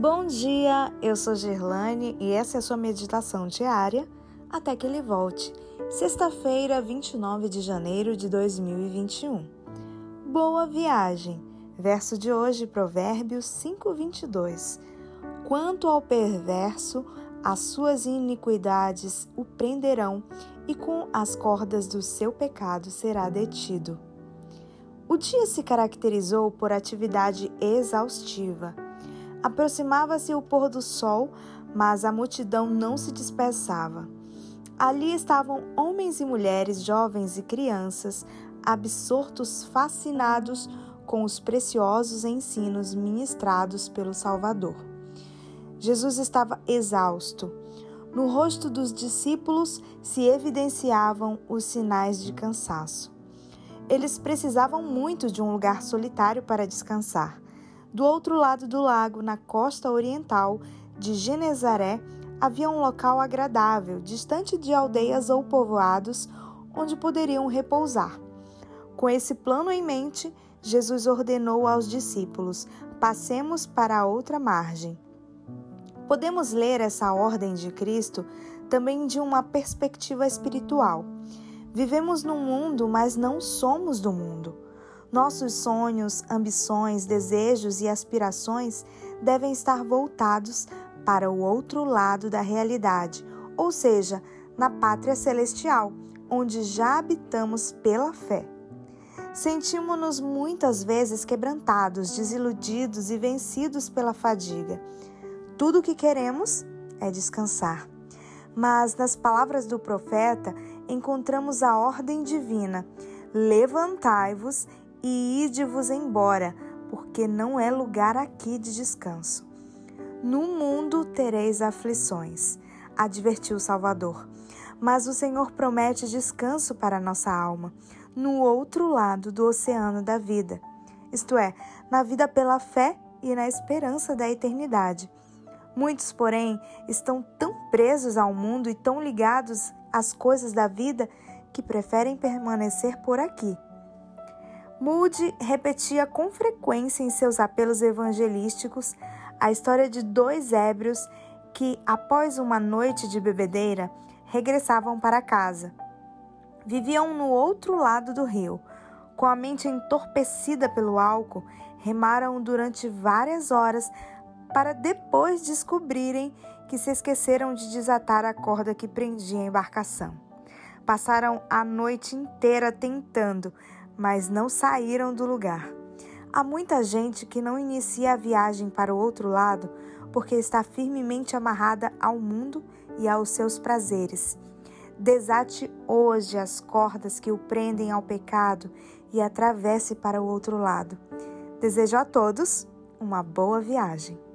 Bom dia, eu sou Gerlane e essa é a sua meditação diária até que ele volte. Sexta-feira, 29 de janeiro de 2021. Boa viagem. Verso de hoje, Provérbios 5:22. Quanto ao perverso, as suas iniquidades o prenderão e com as cordas do seu pecado será detido. O dia se caracterizou por atividade exaustiva. Aproximava-se o pôr do sol, mas a multidão não se dispersava. Ali estavam homens e mulheres, jovens e crianças, absortos, fascinados com os preciosos ensinos ministrados pelo Salvador. Jesus estava exausto. No rosto dos discípulos se evidenciavam os sinais de cansaço. Eles precisavam muito de um lugar solitário para descansar. Do outro lado do lago, na costa oriental de Genezaré, havia um local agradável, distante de aldeias ou povoados, onde poderiam repousar. Com esse plano em mente, Jesus ordenou aos discípulos: passemos para a outra margem. Podemos ler essa ordem de Cristo também de uma perspectiva espiritual. Vivemos num mundo, mas não somos do mundo. Nossos sonhos, ambições, desejos e aspirações devem estar voltados para o outro lado da realidade, ou seja, na pátria celestial, onde já habitamos pela fé. Sentimos-nos muitas vezes quebrantados, desiludidos e vencidos pela fadiga. Tudo o que queremos é descansar. Mas nas palavras do profeta encontramos a ordem divina: Levantai-vos e ide-vos embora, porque não é lugar aqui de descanso. No mundo tereis aflições, advertiu o Salvador. Mas o Senhor promete descanso para nossa alma, no outro lado do oceano da vida, isto é, na vida pela fé e na esperança da eternidade. Muitos, porém, estão tão presos ao mundo e tão ligados às coisas da vida que preferem permanecer por aqui. Moody repetia com frequência em seus apelos evangelísticos a história de dois ébrios que, após uma noite de bebedeira, regressavam para casa. Viviam no outro lado do rio. Com a mente entorpecida pelo álcool, remaram durante várias horas para depois descobrirem que se esqueceram de desatar a corda que prendia a embarcação. Passaram a noite inteira tentando, mas não saíram do lugar. Há muita gente que não inicia a viagem para o outro lado porque está firmemente amarrada ao mundo e aos seus prazeres. Desate hoje as cordas que o prendem ao pecado e atravesse para o outro lado. Desejo a todos uma boa viagem.